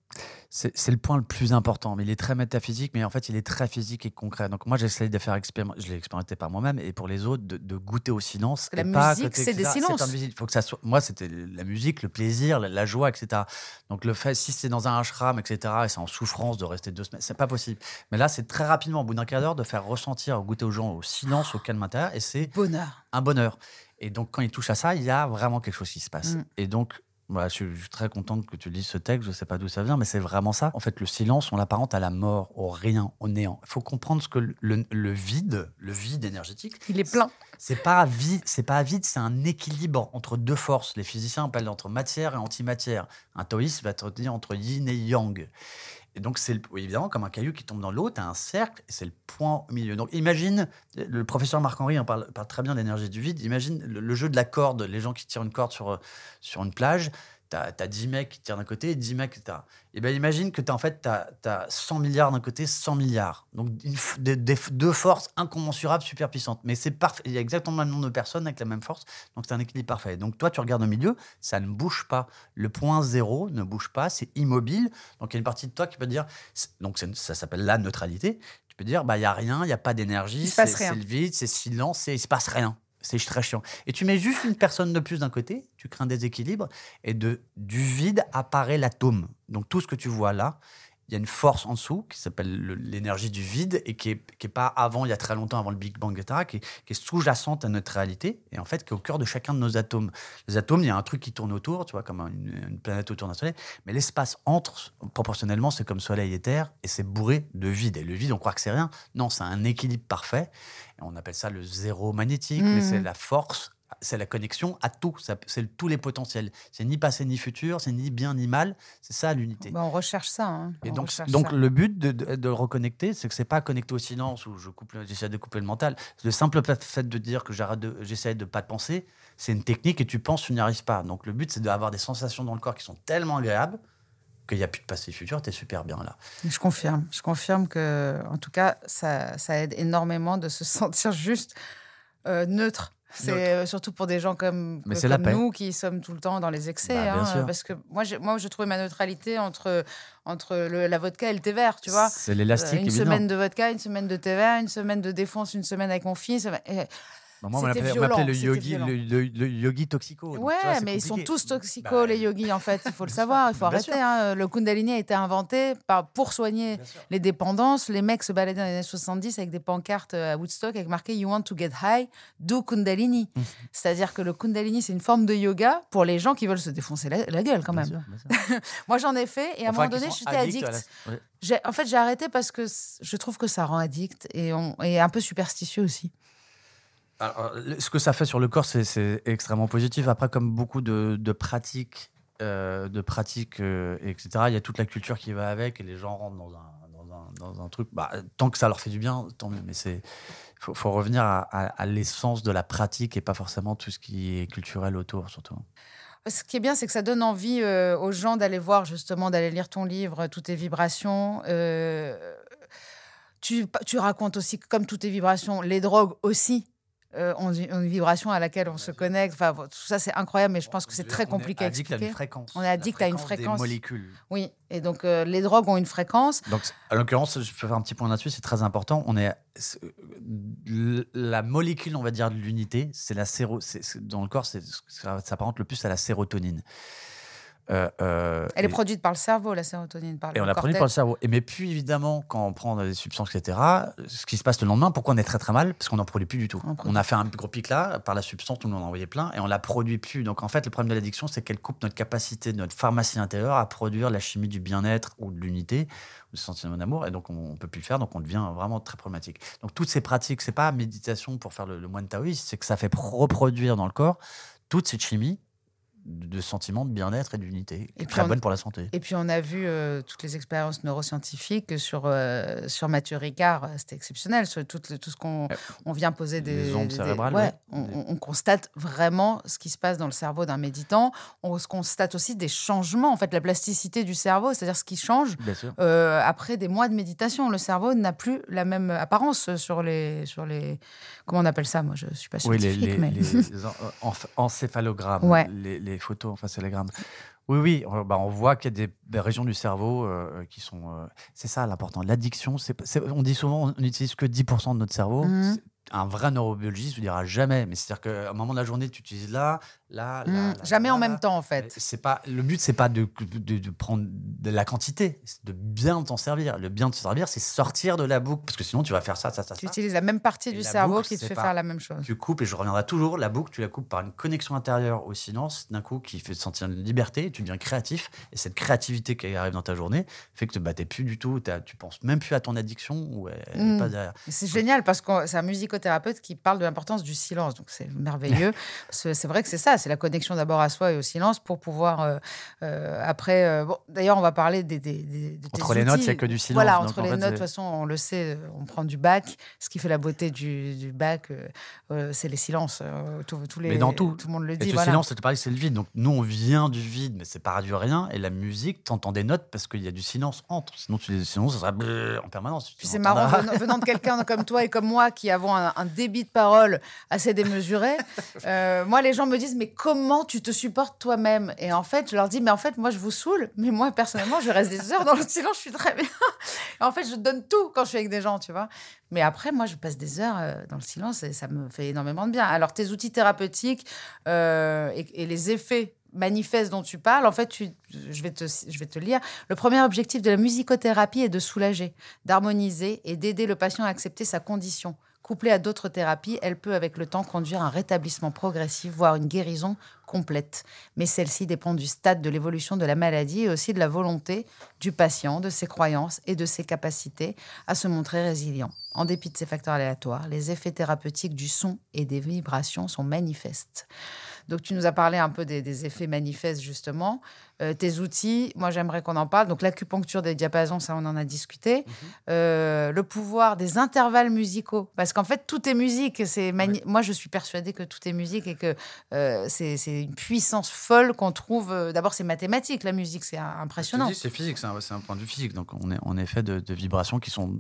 Speaker 2: C'est le point le plus important, mais il est très métaphysique, mais en fait, il est très physique et concret. Donc moi, j'essaie de faire expérimenter, je l'ai expérimenté par moi-même, et pour les autres, de, de goûter au silence.
Speaker 1: La
Speaker 2: et
Speaker 1: musique, c'est des silences.
Speaker 2: Faut que ça soit... Moi, c'était la musique, le plaisir, la, la joie, etc. Donc le fait, si c'est dans un ashram, etc., et c'est en souffrance de rester deux semaines, c'est pas possible. Mais là, c'est très rapidement, au bout d'un quart d'heure, de faire ressentir, goûter aux gens au silence, au calme intérieur, et c'est
Speaker 1: Bonheur.
Speaker 2: un bonheur. Et donc, quand il touche à ça, il y a vraiment quelque chose qui se passe.
Speaker 1: Mm.
Speaker 2: Et donc, voilà, je, suis, je suis très contente que tu lises ce texte. Je ne sais pas d'où ça vient, mais c'est vraiment ça. En fait, le silence, on l'apparente à la mort, au rien, au néant. Il faut comprendre ce que le, le- le vide, le vide énergétique,
Speaker 1: Il est plein.
Speaker 2: c'est pas vide, c'est pas vide, c'est un équilibre entre deux forces. Les physiciens appellent entre matière et antimatière. Un taoïste va te dire entre yin et yang. Et donc, c'est évidemment comme un caillou qui tombe dans l'eau, tu as un cercle et c'est le point au milieu. Donc, imagine, le professeur Marc-Henri en parle, très bien de l'énergie du vide. Imagine le, le jeu de la corde, les gens qui tirent une corde sur, sur une plage. Tu as, 10 mecs qui tirent d'un côté et 10 mecs, etc. Et bien, imagine que tu as en fait as, 100 milliards d'un côté, 100 milliards. Donc, une des- deux forces incommensurables, super puissantes. Mais c'est parfait. Il y a exactement le même nombre de personnes avec la même force. Donc, c'est un équilibre parfait. Donc, toi, tu regardes au milieu, ça ne bouge pas. Le point zéro ne bouge pas, c'est immobile. Donc, il y a une partie de toi qui peut dire, donc ça s'appelle la neutralité. Tu peux dire, bah, il n'y a rien, il n'y a pas d'énergie, c'est le vide, c'est silence, il se passe rien. C'est très chiant. Et tu mets juste une personne de plus d'un côté, tu crées un déséquilibre, et de, du vide apparaît l'atome. Donc tout ce que tu vois là, il y a une force en dessous qui s'appelle le- l'énergie du vide et qui n'est qui est pas avant, il y a très longtemps, avant le Big Bang, etc., qui est, qui est sous-jacente à notre réalité et en fait qui est au cœur de chacun de nos atomes. Les atomes, il y a un truc qui tourne autour, tu vois, comme une, une planète autour d'un soleil, mais l'espace entre, proportionnellement, c'est comme soleil et terre et c'est bourré de vide. Et le vide, on croit que c'est rien. Non, c'est un équilibre parfait. Et on appelle ça le zéro magnétique, mais
Speaker 1: Mhm.
Speaker 2: c'est la force c'est la connexion à tout, c'est tous les potentiels. C'est ni passé ni futur, c'est ni bien ni mal, c'est ça l'unité.
Speaker 1: Bah, on recherche ça. hein.
Speaker 2: Et
Speaker 1: On
Speaker 2: donc, donc
Speaker 1: ça.
Speaker 2: le but de, de, de le reconnecter, c'est que c'est pas connecté au silence où je coupe, j'essaie de couper le mental. Le simple fait de dire que de, j'essaie de pas de penser, c'est une technique et tu penses, tu n'y arrives pas. Donc le but, c'est d'avoir des sensations dans le corps qui sont tellement agréables qu'il n'y a plus de passé futur, tu es super bien là.
Speaker 1: Je confirme. Je confirme que, en tout cas, ça, ça aide énormément de se <laughs> sentir juste euh, neutre. C'est euh, surtout pour des gens comme,
Speaker 2: Mais
Speaker 1: nous qui sommes tout le temps dans les excès.
Speaker 2: Bah,
Speaker 1: hein, parce que moi, moi, je trouvais ma neutralité entre, entre le- la vodka et le thé vert, tu vois.
Speaker 2: C'est
Speaker 1: Euh,
Speaker 2: l'élastique,
Speaker 1: une
Speaker 2: évidemment.
Speaker 1: semaine de vodka, une semaine de thé vert, une semaine de défonce, une semaine avec mon fils. Et-
Speaker 2: Bah, moi, on
Speaker 1: c'était
Speaker 2: m'appelait le
Speaker 1: violent,
Speaker 2: yogi,
Speaker 1: c'était
Speaker 2: le, le- le yogi toxico.
Speaker 1: Ouais,
Speaker 2: vois,
Speaker 1: mais ils sont tous toxicos,
Speaker 2: Bah,
Speaker 1: les yogis, en fait. Il faut le savoir, il faut arrêter. hein. Le Kundalini a été inventé pour soigner les dépendances. Les mecs se baladaient dans les années 70 avec des pancartes euh, à Woodstock avec marqué You want to get high, do Kundalini.
Speaker 2: Mmh.
Speaker 1: C'est-à-dire que le Kundalini, c'est une forme de yoga pour les gens qui veulent se défoncer la, la gueule, quand
Speaker 2: Bien
Speaker 1: même.
Speaker 2: sûr, bien sûr. <laughs>
Speaker 1: Moi, j'en ai fait et à un
Speaker 2: Enfin,
Speaker 1: moment donné, j'étais addict.
Speaker 2: la- ouais.
Speaker 1: En fait, j'ai arrêté parce que je trouve que ça rend addict et, on, et un peu superstitieux aussi.
Speaker 2: Alors, ce que ça fait sur le corps, c'est- extrêmement positif. Après, comme beaucoup de, de pratiques de pratique, etc., il y a toute la culture qui va avec et les gens rentrent dans un, dans un, truc. Bah, tant que ça leur fait du bien, tant mieux. Mais c'est faut, faut revenir à, l'essence de la pratique et pas forcément tout ce qui est culturel autour, surtout.
Speaker 1: Ce qui est bien, c'est que ça donne envie euh, aux gens d'aller voir, justement, d'aller lire ton livre, toutes tes vibrations. Euh, tu, tu, racontes aussi, comme toutes tes vibrations, les drogues aussi. Euh, ont une vibration à laquelle on se connecte. Enfin, tout ça, c'est incroyable, mais je pense que c'est très compliqué à expliquer.
Speaker 2: À une fréquence.
Speaker 1: On est addict à une fréquence.
Speaker 2: Des molécules.
Speaker 1: Oui, et donc euh, les drogues ont une fréquence.
Speaker 2: Donc, à l'occurrence, je peux faire un petit point là-dessus, c'est très important. On est la molécule, on va dire, de l'unité, c'est la séro... dans le corps, ça s'apparente le plus à la sérotonine.
Speaker 1: Euh, euh, Elle est produite par le cerveau, la sérotonine. Par
Speaker 2: et on la produit par le cerveau. Et mais puis évidemment, quand on prend des substances, etc., ce qui se passe le lendemain, pourquoi on est très très mal? Parce qu'on n'en produit plus du tout. On, a fait un gros pic là, par la substance, tout le monde en a envoyé plein, et on la produit plus. Donc en fait, le problème de l'addiction, c'est qu'elle coupe notre capacité, notre pharmacie intérieure à produire la chimie du bien-être ou de l'unité, du sentiment d'amour, et donc on ne peut plus le faire, donc on devient vraiment très problématique. Donc toutes ces pratiques, c'est pas méditation pour faire le, le moine taoïste, c'est que ça fait reproduire dans le corps toute cette chimie de sentiments de bien-être et d'unité, est très bonne pour la santé.
Speaker 1: Et puis on a vu euh, toutes les expériences neuroscientifiques sur, euh, sur Mathieu Ricard, euh, c'était exceptionnel, sur tout, tout ce qu'on on vient poser des...
Speaker 2: Les ondes cérébrales.
Speaker 1: ouais, On, constate vraiment ce qui se passe dans le cerveau d'un méditant. On constate aussi des changements, en fait, la plasticité du cerveau, c'est-à-dire ce qui change après des mois de méditation. Le cerveau n'a plus la même apparence sur les... Sur les comment on appelle ça? Moi, je ne suis pas scientifique,
Speaker 2: oui, les,
Speaker 1: mais...
Speaker 2: les, <laughs> encéphalogrammes, les photos en face grammes. Oui, oui, on, bah, on voit qu'il y a des, régions du cerveau euh, qui sont. Euh, c'est ça l'important. L'addiction, c'est, on dit souvent, on n'utilise que 10% de notre cerveau. Mmh. Un vrai neurobiologiste vous dira jamais. Mais c'est-à-dire qu'à un moment de la journée, tu utilises là, là,
Speaker 1: mmh, jamais en même temps, en fait.
Speaker 2: C'est pas le but, c'est pas de, de, prendre de la quantité, c'est de bien t'en servir. Le bien te servir, c'est sortir de la boucle, parce que sinon tu vas faire ça, ça, ça.
Speaker 1: Tu utilises la même partie du cerveau qui te fait faire la même chose.
Speaker 2: Tu coupes et je reviendrai toujours. La boucle, tu la coupes par une connexion intérieure au silence, d'un coup qui fait te sentir une liberté. Et tu deviens créatif et cette créativité qui arrive dans ta journée fait que tu battes plus du tout. Tu penses même plus à ton addiction ou elle, pas mmh. derrière.
Speaker 1: C'est génial parce que c'est un musicothérapeute qui parle de l'importance du silence, donc c'est merveilleux. <laughs> c'est vrai que c'est ça c'est la connexion d'abord à soi et au silence pour pouvoir euh, euh, après. Euh, bon, d'ailleurs, on va parler des. des,
Speaker 2: entre les notes, il n'y a que du silence.
Speaker 1: Voilà, entre les notes, de toute façon, on le sait, on prend du bac. Ce qui fait la beauté du, du bac, c'est les silences. tous les,
Speaker 2: mais dans tout,
Speaker 1: tout le monde le dit.
Speaker 2: Et le silence, c'est le vide. Donc nous, on vient du vide, mais c'est pas du rien. Et la musique, tu entends des notes parce qu'il y a du silence entre. Sinon, tu, sinon ça serait en permanence.
Speaker 1: C'est marrant, venant, de quelqu'un comme toi et comme moi qui avons un, débit de parole assez démesuré. <laughs> moi, les gens me disent, mais comment tu te supportes toi-même? Et en fait, je leur dis, mais en fait, moi, je vous saoule, mais moi, personnellement, je reste des heures dans le <laughs> silence, je suis très bien. Et en fait, je donne tout quand je suis avec des gens, tu vois. Mais après, moi, je passe des heures euh, dans le silence et ça me fait énormément de bien. Alors, tes outils thérapeutiques euh, et, les effets manifestes dont tu parles, en fait, je, vais te, je vais te lire. Le premier objectif de la musicothérapie est de soulager, d'harmoniser et d'aider le patient à accepter sa condition. Couplée à d'autres thérapies, elle peut avec le temps conduire à un rétablissement progressif, voire une guérison complète. Mais celle-ci dépend du stade de l'évolution de la maladie et aussi de la volonté du patient, de ses croyances et de ses capacités à se montrer résilient. En dépit de ces facteurs aléatoires, les effets thérapeutiques du son et des vibrations sont manifestes. Donc, tu nous as parlé un peu des, effets manifestes, justement. Euh, tes outils, moi, j'aimerais qu'on en parle. Donc, l'acupuncture des diapasons, ça, on en a discuté. Mhm. Euh, le pouvoir des intervalles musicaux. Parce qu'en fait, tout est musique. C'est Moi, je suis persuadée que tout est musique et que euh, c'est une puissance folle qu'on trouve. D'abord, c'est mathématique, la musique, c'est impressionnant.
Speaker 2: C'est physique, c'est un, point de vue physique. Donc, on est en effet de, de vibrations qui sont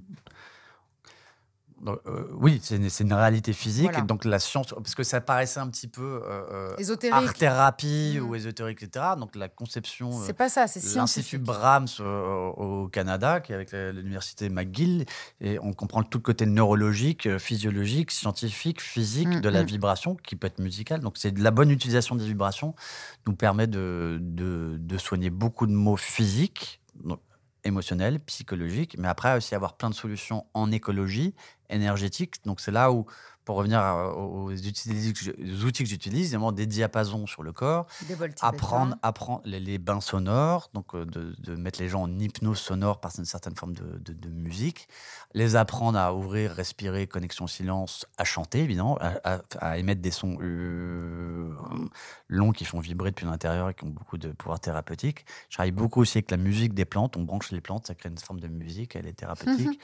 Speaker 2: euh, oui, c'est une, réalité physique. Donc la science, parce que ça paraissait un petit peu euh,
Speaker 1: euh
Speaker 2: art thérapie ou mm. ésotérique, etc. Donc la conception.
Speaker 1: C'est pas ça, c'est
Speaker 2: L'Institut Brahms au Canada, qui est avec l'université McGill, et on comprend tout le côté neurologique, euh, physiologique, scientifique, physique mm, de la mm. vibration, qui peut être musicale. Donc c'est de la bonne utilisation des vibrations nous permet de, de, de soigner beaucoup de maux physiques. Donc, émotionnel, psychologique, mais après aussi avoir plein de solutions en écologie, énergétique. Donc c'est là où pour revenir aux, outils, que j'utilise, il y a des diapasons sur le corps, apprendre, apprendre les, bains sonores, donc euh, de, mettre les gens en hypnose sonore par une certaine forme de, musique, les apprendre à ouvrir, respirer, connexion silence, à chanter évidemment, à, émettre des sons euh, longs qui font vibrer depuis l'intérieur et qui ont beaucoup de pouvoir thérapeutique. Je travaille beaucoup aussi avec la musique des plantes, on branche les plantes, ça crée une forme de musique, elle est <laughs> thérapeutique.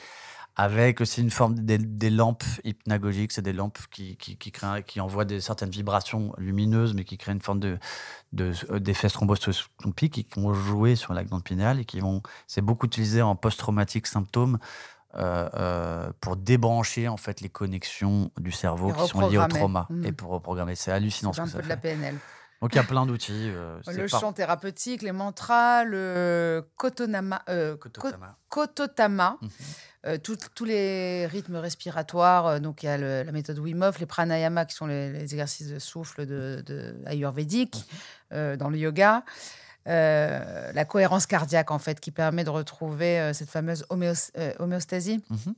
Speaker 2: Avec aussi une forme des, lampes hypnagogiques, c'est des lampes qui, qui, qui, créent, qui envoient des, certaines vibrations lumineuses, mais qui créent une forme de, d'effets de, thromboscopiques qui vont jouer sur la glande pinéale et qui vont, c'est beaucoup utilisé en post-traumatique symptômes euh, euh, pour débrancher en fait les connexions du cerveau qui sont liées au trauma mmh. et pour reprogrammer. C'est hallucinant ce que
Speaker 1: un peu de la PNL.
Speaker 2: Donc il y a plein d'outils.
Speaker 1: Euh, le chant thérapeutique, les mantras, le kotonama, kototama, mhm. euh, tous les rythmes respiratoires. Euh, donc il y a la méthode Wim Hof, les pranayama qui sont les, exercices de souffle de, de ayurvédique mhm. dans le yoga. la cohérence cardiaque en fait qui permet de retrouver cette fameuse homéostasie. Mhm.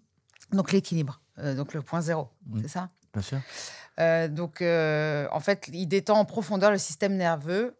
Speaker 1: Donc l'équilibre, donc le point zéro, c'est ça?
Speaker 2: Bien sûr.
Speaker 1: Euh, donc, euh, en fait, il détend en profondeur le système nerveux.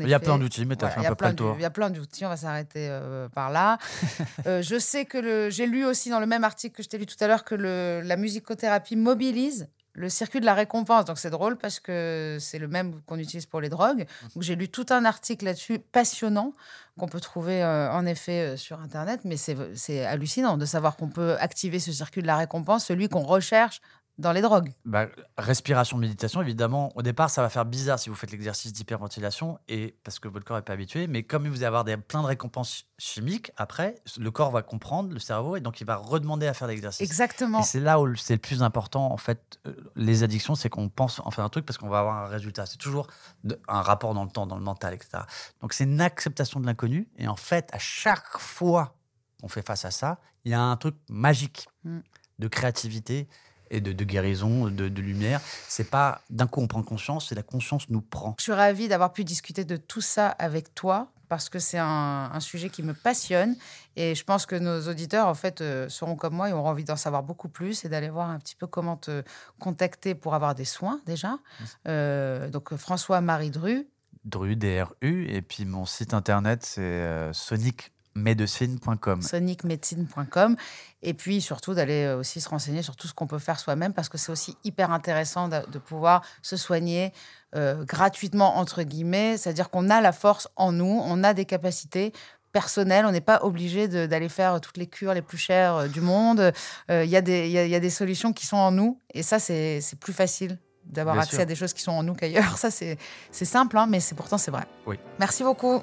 Speaker 2: il y a plein d'outils, mais tu as fait un peu près le tour.
Speaker 1: Il y a plein d'outils, on va s'arrêter euh, par là. <laughs> je sais que j'ai lu aussi dans le même article que je t'ai lu tout à l'heure que le, la musicothérapie mobilise le circuit de la récompense. Donc c'est drôle parce que c'est le même qu'on utilise pour les drogues. Donc j'ai lu tout un article là-dessus passionnant qu'on peut trouver en effet sur Internet, mais c'est hallucinant de savoir qu'on peut activer ce circuit de la récompense, celui qu'on recherche dans les drogues
Speaker 2: bah, Respiration, méditation, évidemment. Au départ, ça va faire bizarre si vous faites l'exercice d'hyperventilation et parce que votre corps n'est pas habitué. Mais comme vous allez avoir des, plein de récompenses chimiques, après, le corps va comprendre, le cerveau, et donc il va redemander à faire l'exercice.
Speaker 1: Exactement. Et
Speaker 2: c'est là où c'est le plus important, en fait, euh, les addictions, c'est qu'on pense en faire un truc parce qu'on va avoir un résultat. C'est toujours un rapport dans le temps, dans le mental, etc. Donc c'est une acceptation de l'inconnu. Et en fait, à chaque fois qu'on fait face à ça, il y a un truc magique mm. de créativité et de, guérison, de, lumière. C'est pas d'un coup on prend conscience, c'est la conscience nous prend.
Speaker 1: Je suis ravie d'avoir pu discuter de tout ça avec toi parce que c'est un, sujet qui me passionne et je pense que nos auditeurs en fait euh, seront comme moi et auront envie d'en savoir beaucoup plus et d'aller voir un petit peu comment te contacter pour avoir des soins déjà. Euh, donc François Marie Dru.
Speaker 2: Dru, D-R-U, et puis mon site internet c'est euh, Sonic medecine.com.
Speaker 1: Sonicmedicine.com. Et puis surtout d'aller euh, aussi se renseigner sur tout ce qu'on peut faire soi-même parce que c'est aussi hyper intéressant de, pouvoir se soigner euh, gratuitement, entre guillemets. C'est-à-dire qu'on a la force en nous, on a des capacités personnelles, on n'est pas obligé d'aller faire toutes les cures les plus chères euh, du monde. Il y, y, a des solutions qui sont en nous et ça, c'est plus facile d'avoir accès à des choses qui sont en nous qu'ailleurs. <laughs> Ça, c'est simple, hein, mais pourtant, c'est vrai.
Speaker 2: Oui.
Speaker 1: Merci beaucoup.